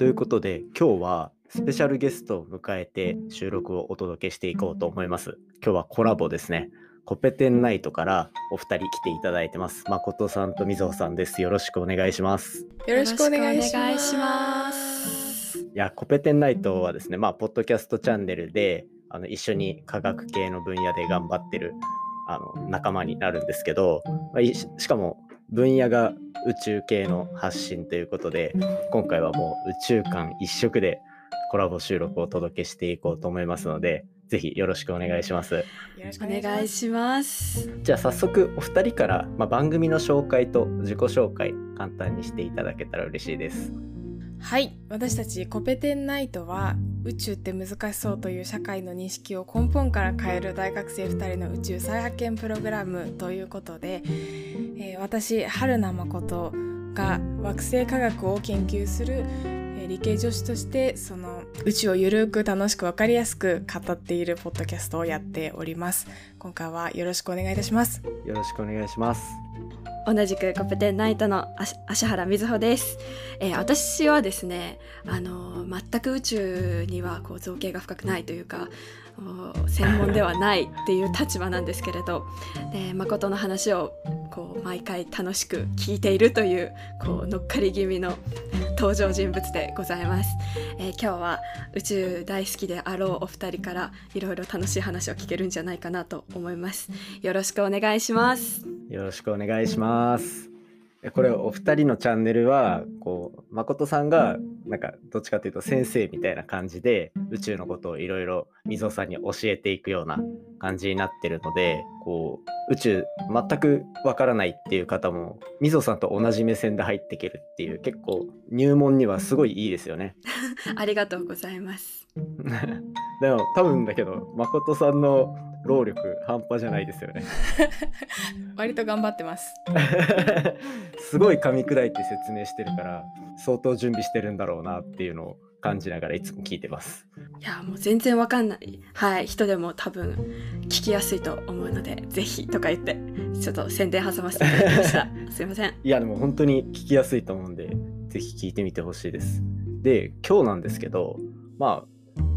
ということで今日はスペシャルゲストを迎えて収録をお届けしていこうと思います。今日はコラボですね。コペテンナイトからお二人来ていただいてます。誠さんとみずほさんです。よろしくお願いします。よろしくお願いします。いしますいや、コペテンナイトはですね、まあ、ポッドキャストチャンネルであの一緒に科学系の分野で頑張ってるあの仲間になるんですけど、まあいししかも分野が宇宙系の発信ということで、今回はもう宇宙観一色でコラボ収録をお届けしていこうと思いますので、ぜひよろしくお願いします。よろしくおお願いします。願いします。じゃあ早速お二人から、まあ、番組の紹介と自己紹介簡単にしていただけたら嬉しいです。はい、私たちコペテンナイトは宇宙って難しそうという社会の認識を根本から変える大学生2人の宇宙再発見プログラムということで、えー私春名誠が惑星科学を研究する、え理系女子としてその宇宙をゆるく楽しく分かりやすく語っているポッドキャストをやっております。今回はよろしくお願いいたします。よろしくお願いします。同じくコペテンナイトのあし芦原瑞穂です、えー私はですねあのー全く宇宙にはこう造形が深くないというかお専門ではないっていう立場なんですけれどで誠の話をこう毎回楽しく聴いているというこう乗っかり気味の登場人物でございます、えー今日は宇宙大好きであろうお二人からいろいろ楽しい話を聞けるんじゃないかなと思います。よろしくお願いします。よろしくお願いします。えこれお二人のチャンネルはこう誠さんがなんかどっちかというと先生みたいな感じで宇宙のことをいろいろ溝さんに教えていくような感じになってるのでこう宇宙全くわからないっていう方も溝さんと同じ目線で入っていけるっていう結構入門にはすごいいいですよね。ありがとうございます。でも多分だけど誠さんの労力半端じゃないですよね。割と頑張ってます。すごい噛み砕いて説明してるから相当準備してるんだろうなっていうのを感じながらいつも聞いてます。いやもう全然わかんない、はい、人でも多分聞きやすいと思うのでぜひとか言ってちょっと宣伝挟ませていただきました すいませんいやでも本当に聞きやすいと思うんでぜひ聞いてみてほしいです。で今日なんですけどまあ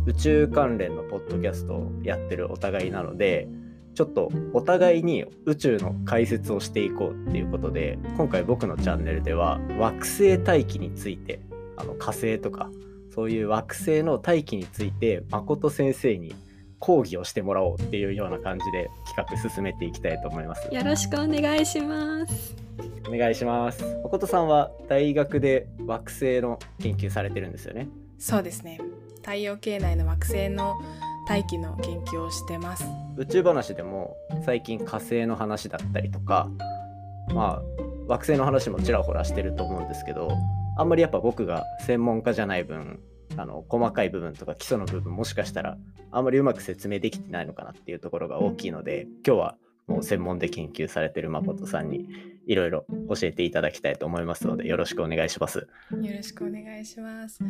宇宙関連のポッドキャストをやってるお互いなのでちょっとお互いに宇宙の解説をしていこうっていうことで今回僕のチャンネルでは惑星大気についてあの火星とかそういう惑星の大気について誠先生に講義をしてもらおうっていうような感じで企画進めていきたいと思います。よろしくお願いしますお願いします。誠さんは大学で惑星の研究されてるんですよね？そうですね。太陽系内の惑星の大気の研究をしてます。宇宙話でも最近火星の話だったりとか、まあ惑星の話もちらほらしてると思うんですけど、あんまりやっぱ僕が専門家じゃない分、あの細かい部分とか基礎の部分もしかしたらあんまりうまく説明できてないのかなっていうところが大きいので、今日はもう専門で研究されてる誠さんにいろいろ教えていただきたいと思いますので、よろしくお願いします。よろしくお願いします。わ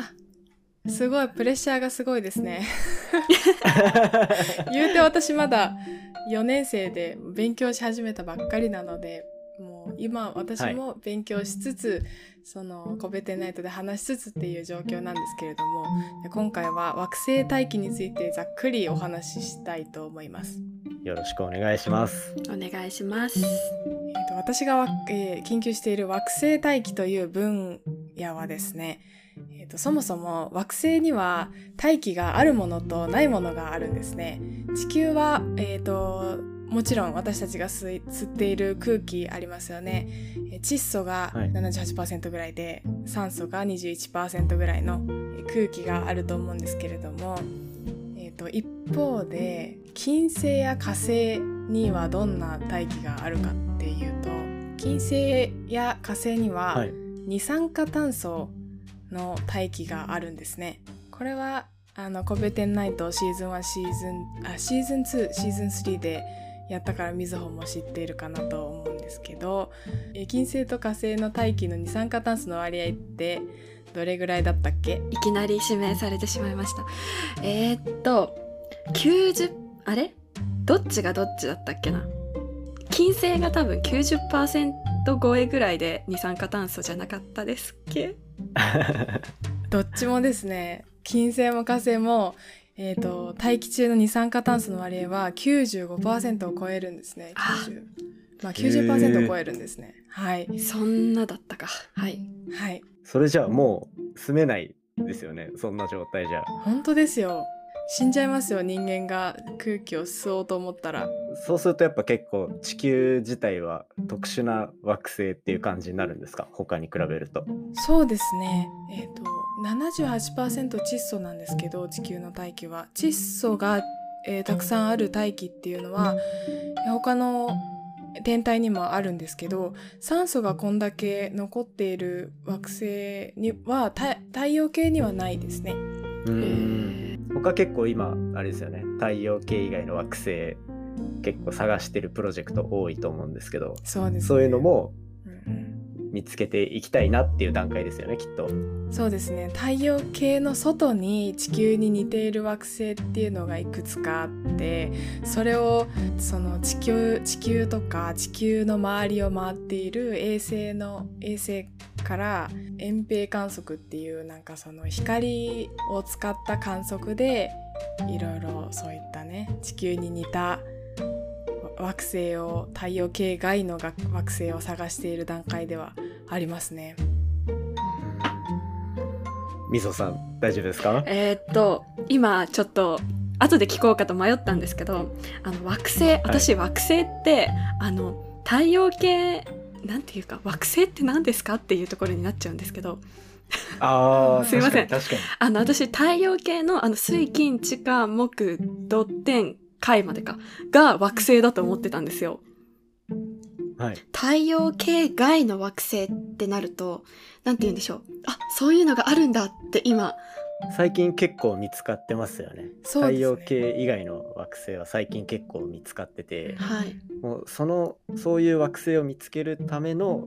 あ、すごいプレッシャーがすごいですね。言うて私まだ4年生で勉強し始めたばっかりなので、もう今私も勉強しつつ、そのコベテンナイトで話しつつっていう状況なんですけれども、で今回は惑星大気についてざっくりお話ししたいと思います。よろしくお願いします。お願いしますえーと私がわ、えー研究している惑星大気という分野はですね、えーとそもそも惑星には大気があるものとないものがあるんですね。地球は、えーともちろん私たちが吸っている空気ありますよね。えー窒素がはい78%ぐらいで、酸素が21%ぐらいのえー空気があると思うんですけれども、えーと一方で金星や火星にはどんな大気があるかっていうと金星や火星にははい。二酸化炭素の大気があるんですね。これはあのコベテンナイトシーズン1シーズンあシーズン2シーズン3でやったからみずほも知っているかなと思うんですけど金星と火星の大気の二酸化炭素の割合ってどれぐらいだったっけ？いきなり指名されてしまいました。えー、っと90あれ？どっちがどっちだったっけな？金星が多分90%超えぐらいで二酸化炭素じゃなかったですっけ？どっちもですね。金星も火星も、えーと、大気中の二酸化炭素の割合は95%を超えるんですね。90まあ90%を超えるんですね。はい。そんなだったか。はい。はい。それじゃあもう住めないですよね。そんな状態じゃ。本当ですよ死んじゃいますよ人間が空気を吸おうと思ったら。そうするとやっぱ結構地球自体は特殊な惑星っていう感じになるんですか？他に比べると。そうですね。えっ、ー、と78%窒素なんですけど地球の大気は。窒素が、えー、たくさんある大気っていうのは他の天体にもあるんですけど酸素がこんだけ残っている惑星には太陽系にはないですね。うん他結構今あれですよね。太陽系以外の惑星結構探してるプロジェクト多いと思うんですけどそうです、ね、そういうのも見つけていきたいなっていう段階ですよねきっと。そうですね。太陽系の外に地球に似ている惑星っていうのがいくつかあってそれをその地球地球とか地球の周りを回っている衛星の衛星から遠平観測っていうなんかその光を使った観測でいろいろそういったね地球に似た惑星を太陽系外の惑星を探している段階ではありますね。みそさん大丈夫ですか？えー、っと今ちょっと後で聞こうかと迷ったんですけどあの惑星私、惑星ってあの太陽系なんていうか惑星って何ですかっていうところになっちゃうんですけど。あすいません。確かにあの私太陽系のあの水金地下木土天海までかが惑星だと思ってたんですよ。はい、太陽系外の惑星ってなると何て言うんでしょう。あそういうのがあるんだって今最近結構見つかってますよね、ね、太陽系以外の惑星は最近結構見つかってて、はい、もうそのそういう惑星を見つけるための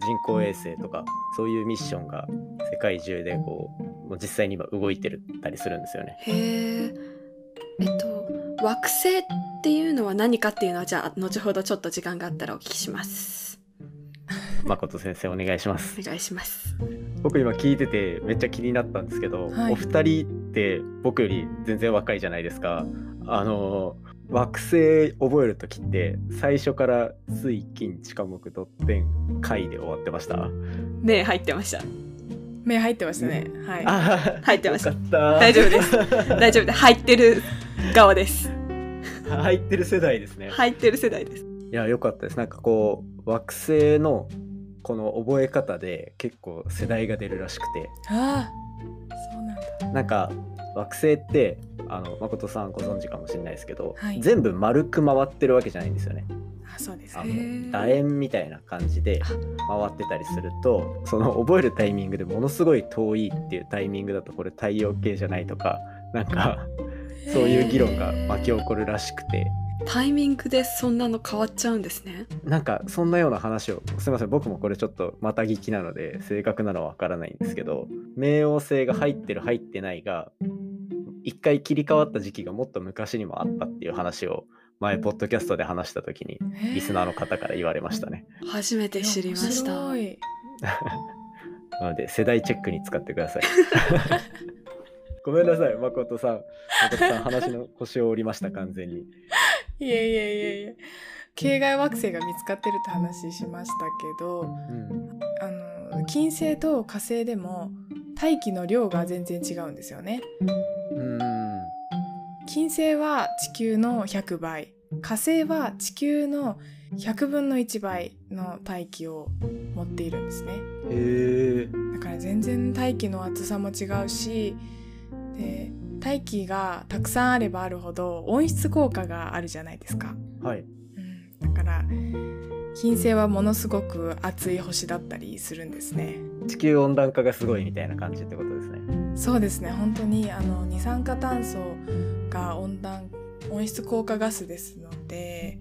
人工衛星とかそういうミッションが世界中でこうもう実際に今動いてるたりするんですよね。へええっと惑星っていうのは何かっていうのはじゃあ後ほどちょっと時間があったらお聞きします。誠先生お願いします。お願いします。僕今聞いててめっちゃ気になったんですけど、はい、お二人って僕より全然若いじゃないですか。あの惑星覚える時って最初から水金地下木ドッテン回で終わってました？ね入ってました目入ってましたね。はい。入ってました。大丈夫です。大丈夫です。入ってる側です。入ってる世代ですね。入ってる世代です。いや、よかったです。なんかこう、惑星のこの覚え方で結構世代が出るらしくて。ああ、そうなんだ。なんか惑星ってあの誠さんご存知かもしれないですけど、はい、全部丸く回ってるわけじゃないんですよね。そうですあの楕円みたいな感じで回ってたりするとその覚えるタイミングでものすごい遠いっていうタイミングだとこれ太陽系じゃないとかなんかそういう議論が巻き起こるらしくて。タイミングでそんなの変わっちゃうんですねなんかそんなような話をすいません僕もこれちょっとまた聞きなので正確なのはわからないんですけど冥王星が入ってる入ってないが一回切り替わった時期がもっと昔にもあったっていう話を前ポッドキャストで話した時にリスナーの方から言われましたね。初めて知りました。なので世代チェックに使ってください。ごめんなさい、誠さん。誠さん、話の腰を折りました、完全に。いやいやいやいや。系外惑星が見つかってるって話しましたけど、うん、あの金星と火星でも大気の量が全然違うんですよね。うん金星は地球の100倍火星は地球の100分の1倍の大気を持っているんですねへだから全然大気の厚さも違うしで大気がたくさんあればあるほど温室効果があるじゃないですか。はい、うん、だから金星はものすごく熱い星だったりするんですね。地球温暖化がすごいみたいな感じってことですね。そうですね。本当にあの二酸化炭素が温暖温室効果ガスですので、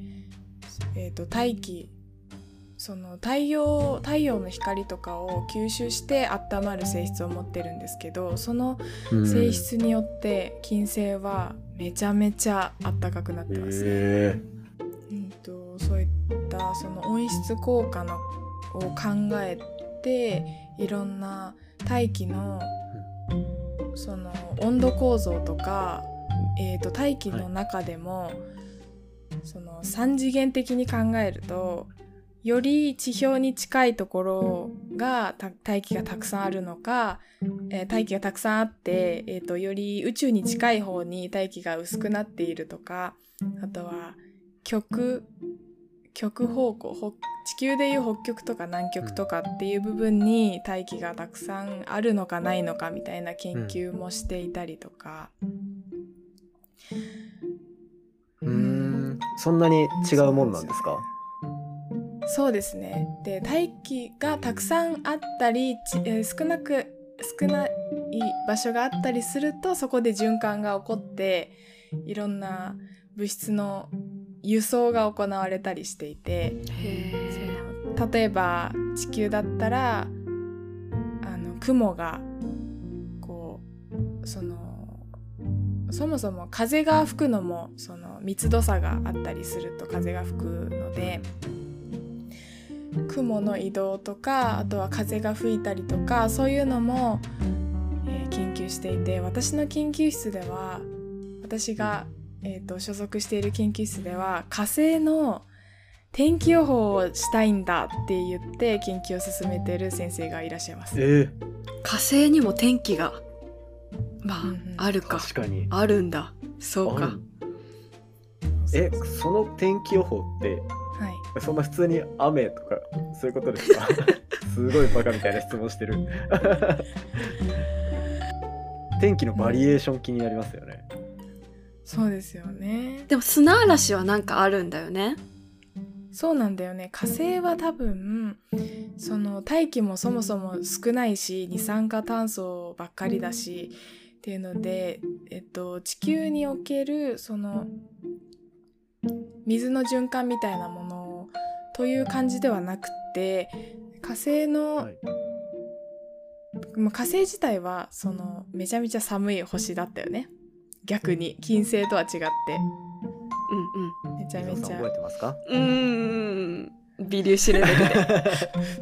えーと、大気その太陽太陽の光とかを吸収して温まる性質を持ってるんですけどその性質によって金星はめちゃめちゃ暖かくなってますね。えー、うんとそういったその温室効果のを考えっていろんな大気のその温度構造とか、えー、と大気の中でも、その3次元的に考えるとより地表に近いところが大気がたくさんあるのか、えー、大気がたくさんあって、えーと、より宇宙に近い方に大気が薄くなっているとかあとは極極方向地球でいう北極とか南極とかっていう部分に大気がたくさんあるのかないのかみたいな研究もしていたりとか。うん。そんなに違うもんなんですか？そうですね。で大気がたくさんあったり、えー、少なく少ない場所があったりするとそこで循環が起こっていろんな物質の輸送が行われたりしていて例えば地球だったらあの雲がこうそのそもそも風が吹くのもその密度差があったりすると風が吹くので雲の移動とかあとは風が吹いたりとかそういうのも、えー、研究していて私の研究室では私が、えーと、所属している研究室では火星の天気予報をしたいんだって言って研究を進めてる先生がいらっしゃいます。えー、火星にも天気がまあ、うんうん、あるか。確かに。あるんだ。そうか。えその天気予報ってはい、そんな普通に雨とかそういうことですか？すごいバカみたいな質問してる。天気のバリエーション気になりますよね、そうですよね。でも砂嵐はなんかあるんだよね。そうなんだよね。火星は多分その大気もそもそも少ないし二酸化炭素ばっかりだしっていうので、えっと、地球におけるその水の循環みたいなものという感じではなくて火星の、はい、まあ、火星自体はそのめちゃめちゃ寒い星だったよね。逆に金星とは違って。うんうん。めちゃめちゃ。覚えてますか？うん。微粒子レベルで。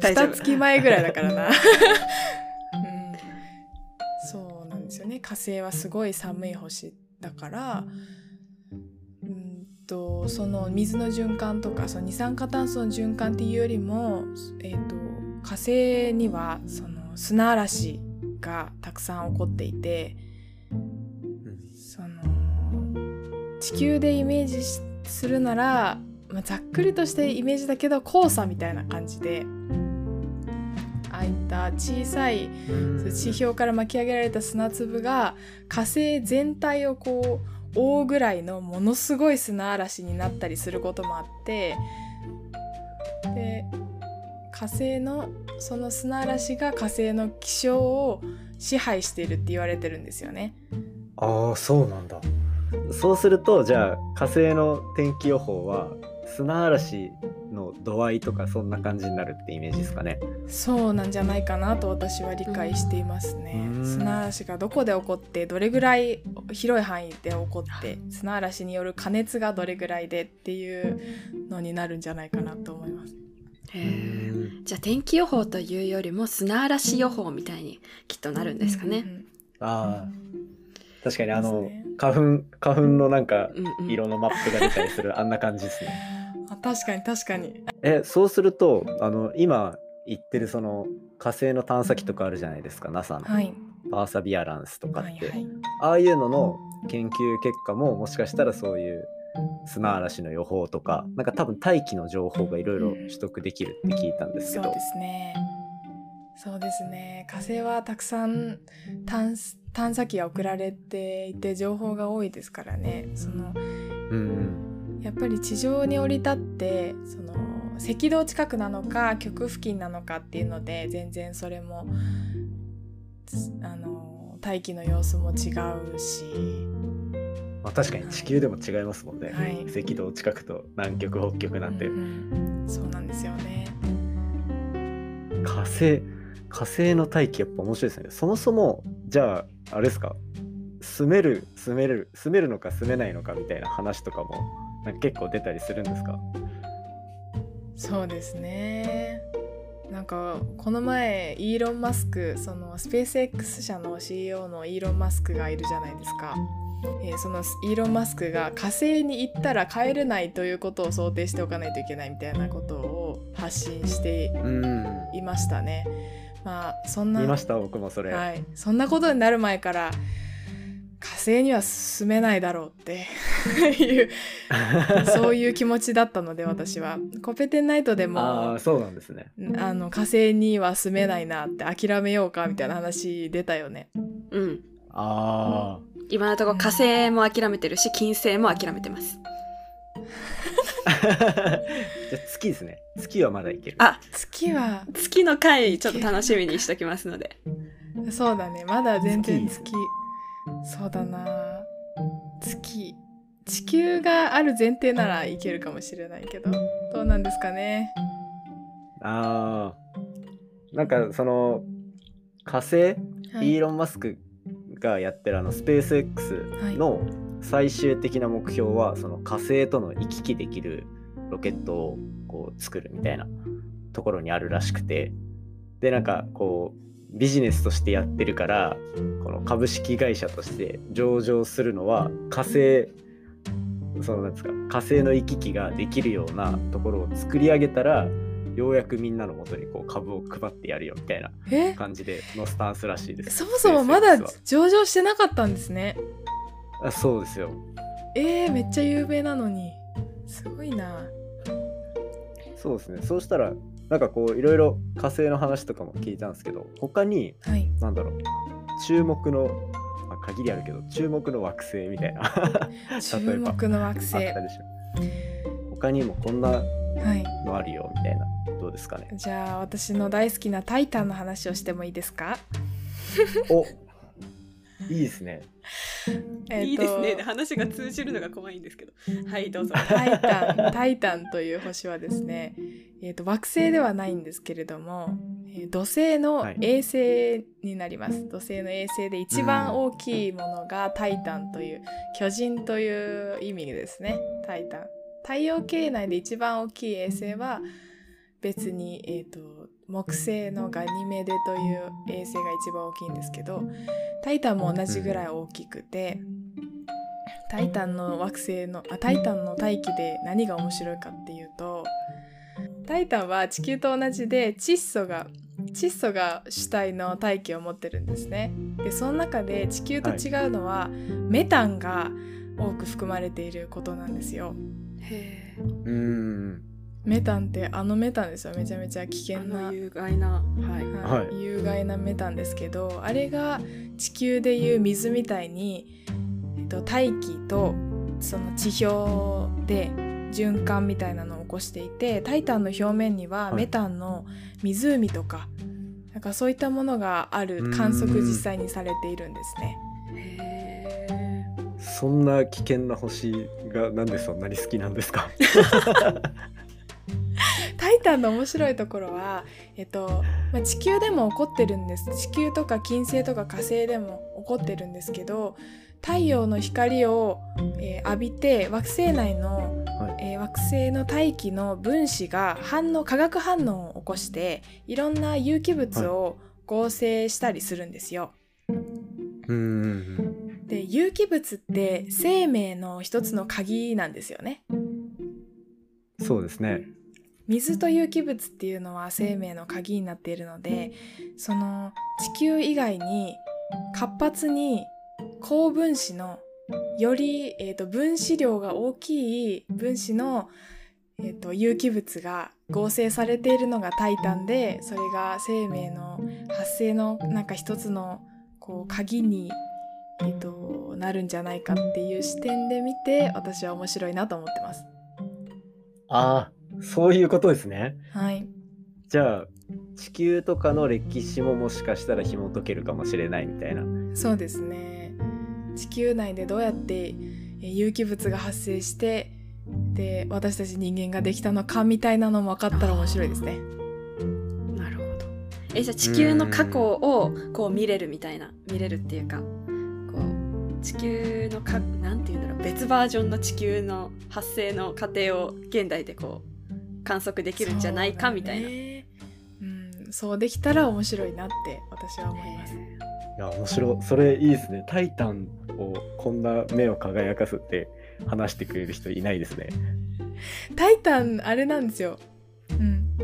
二月前ぐらいだからな、うん、そうなんですよね。火星はすごい寒い星だからとその水の循環とかその二酸化炭素の循環っていうよりも、えーと、火星にはその砂嵐がたくさん起こっていて、その地球でイメージするなら、まあ、ざっくりとしたイメージだけど黄砂みたいな感じで。ああいった小さい地表から巻き上げられた砂粒が火星全体をこう覆うぐらいのものすごい砂嵐になったりすることもあってで火星のその砂嵐が火星の気象を支配しているって言われてるんですよね。ああそうなんだ。そうするとじゃあ火星の天気予報は砂嵐の度合いとかそんな感じになるってイメージですかね。そうなんじゃないかなと私は理解していますね。砂嵐がどこで起こってどれぐらい広い範囲で起こって砂嵐による加熱がどれぐらいでっていうのになるんじゃないかなと思います。へじゃあ天気予報というよりも砂嵐予報みたいにきっとなるんですかね、うんうん、ああ。確かにあの、ね、花粉花粉のなんか色のマップが出たりする、うんうん、あんな感じですね。あ確かに確かに。えそうするとあの今言ってるその火星の探査機とかあるじゃないですか NASA の、はい、パーサビアランスとかって、はいはい、ああいうのの研究結果ももしかしたらそういう砂嵐の予報とかなんか多分大気の情報がいろいろ取得できるって聞いたんですけど、そうですね。そうですね。火星はたくさん探探査機が送られていて情報が多いですからね。その、うん、うんやっぱり地上に降り立ってその赤道近くなのか極付近なのかっていうので全然それもあの大気の様子も違うし、まあ、確かに地球でも違いますもんね、はい、赤道近くと南極北極なんて、うんうん、そうなんですよね。火星火星の大気やっぱ面白いですね。そもそもじゃああれですか？住める住める住めるのか住めないのかみたいな話とかもなんか結構出たりするんですか？そうですね。なんかこの前イーロン・マスクそのスペース X 社の CEO のイーロン・マスクがいるじゃないですか。えーそのイーロン・マスクが火星に行ったら帰れないということを想定しておかないといけないみたいなことを発信してうん。いましたね。まあそんな見ました？僕もそれ、はい、そんなことになる前から火星には進めないだろうっていうそういう気持ちだったので私は。コペテンナイトであもあそうなんですね。あの火星には住めないなって諦めようかみたいな話出たよね。うん。あ今のところ火星も諦めてるし金星も諦めてます。あ じゃあ月ですね。月はまだいける。あ月は月の回ちょっと楽しみにしときますので。そうだね。まだ全然月。月そうだな。月。地球がある前提ならい。けるかもしれないけど。どうなんですかね？ああなんかその火星、はい。イーロン・マスクがやってるあのスペース X の最終的な目標はその火星との行き来できるロケットをこう作るみたいなところにあるらしくて。でなんかこうビジネスとしてやってるからこの株式会社として上場するのは火星そのなんですか火星の行き来ができるようなところを作り上げたらようやくみんなのもとにこう株を配ってやるよみたいなえ？感じでのスタンスらしいです。そもそもまだ上場してなかったんですね。あそうですよ。えー、めっちゃ有名なのにすごいなそうですね。そうしたらなんかこういろいろ火星の話とかも聞いたんですけど他にはい。なんだろう注目の、まあ、限りあるけど注目の惑星みたいなあった注目の惑でし星ょ他にもこんなはい。のあるよみたいなどうですかね？じゃあ私の大好きなタイタンの話をしてもいいですか、お いいですね。えーといいですね。話が通じるのが怖いんですけど。はいどうぞ。タイタンタイタンという星はですね、えー、と惑星ではないんですけれども、えー土星のはい。衛星になります、土星の衛星で一番大きいものがタイタンという巨人という意味ですね。タイタン。太陽系内で一番大きい衛星は別に、えー、と木星のガニメデという衛星が一番大きいんですけどタイタンも同じぐらい大きくて、タイタンの惑星のあタイタンの大気で何が面白いかっていうとタイタンは地球と同じで窒素が窒素が主体の大気を持ってるんですね。でその中で地球と違うのは、メタンが多く含まれていることなんですよ。へえうーんメタンってあのメタンですよ。めちゃめちゃ危あ険な。の有害な。はい。はい。はい。有害なメタンですけどあれが地球でいう水みたいに、えっと、大気とその地表で循環みたいなのを起こしていてタイタンの表面にははい。メタンの湖とか、なんかそういったものがある観測実際にされているんですね。そんな危険な星がなんでそんなに好きなんですか？タイタンの面白いところは、えっとまあ、地球でも起こってるんです。地球とか金星とか火星でも起こってるんですけど太陽の光を、えー浴びて惑星内の、はい。えー惑星の大気の分子が反応化学反応を起こしていろんな有機物を合成したりするんですよ。うーん。で有機物って生命の一つの鍵なんですよね。そうですね水と有機物っていうのは生命の鍵になっているのでその地球以外に活発に高分子のより、えー、と分子量が大きい分子の、えー、と有機物が合成されているのがタイタンでそれが生命の発生のなんか一つのこう鍵に、えー、となるんじゃないかっていう視点で見て私は面白いなと思ってます。ああそういうことですね。はい。じゃあ地球とかの歴史ももしかしたら紐解けるかもしれないみたいな。そうですね。地球内でどうやってえー有機物が発生してで私たち人間ができたのかみたいなのも分かったら面白いですね。なるほど。えじゃあ地球の過去をこう見れるみたいな。見れるっていうかこう地球のかなんていうんだろう。別バージョンの地球の発生の過程を現代でこう観測できるんじゃないかみたいな、そうだねうんそうできたら面白いなって私は思います。いや面白いそれいいですね「タイタン」をこんな目を輝かすって話してくれる人いないですねタイタンあれなんですよ。うん。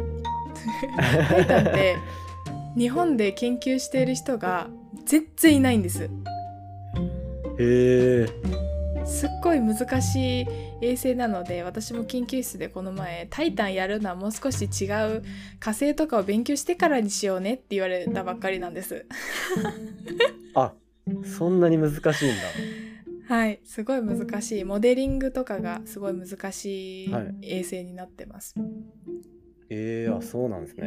タイタンって日本で研究している人が全然いないんです。へえすっごい難しい衛星なので私も研究室でこの前「タイタンやるのはもう少し違う火星とかを勉強してからにしようね」って言われたばっかりなんです。あそんなに難しいんだはいすごい難しいモデリングとかがすごい難しいはい衛星になってます。えー、あそうなんですね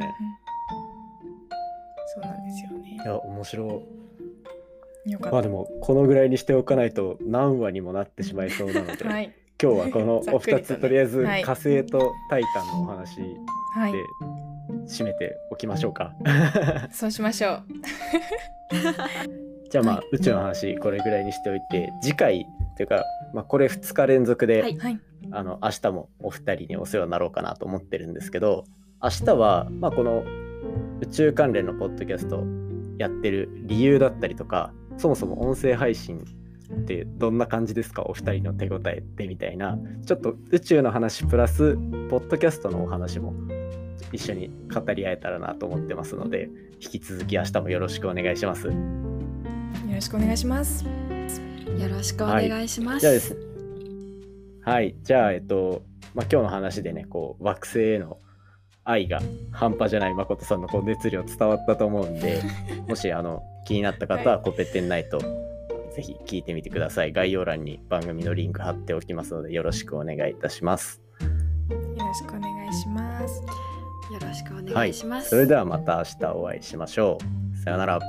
そうなんですよねい。や面白い。まあでもこのぐらいにしておかないと何話にもなってしまいそうなので、はい。今日はこのお二つ、とりあえずはい火星とタイタンのお話はいで締めておきましょうか。そうしましょう。じゃあまあ、はい。宇宙の話これぐらいにしておいて次回というか、まあ、これ2日連続で、はい。はい。あの明日もお二人にお世話になろうかなと思ってるんですけど明日は、まあ、この宇宙関連のポッドキャストやってる理由だったりとかそもそも音声配信ってどんな感じですか？お二人の手応えってみたいなちょっと宇宙の話プラスポッドキャストのお話も一緒に語り合えたらなと思ってますので引き続き明日もよろしくお願いします。よろしくお願いします。よろしくお願いします。じゃあですね。はい。じゃあ、えっと、まあ、今日の話でね、こう、惑星への愛が半端じゃない誠さんのこう熱量伝わったと思うんで、もし、あの、気になった方は、コペテンナイト、ぜひ聞いてみてください。概要欄に番組のリンク貼っておきますので、よろしくお願いいたします。よろしくお願いします。よろしくお願いします。それではまた明日お会いしましょう。さよなら。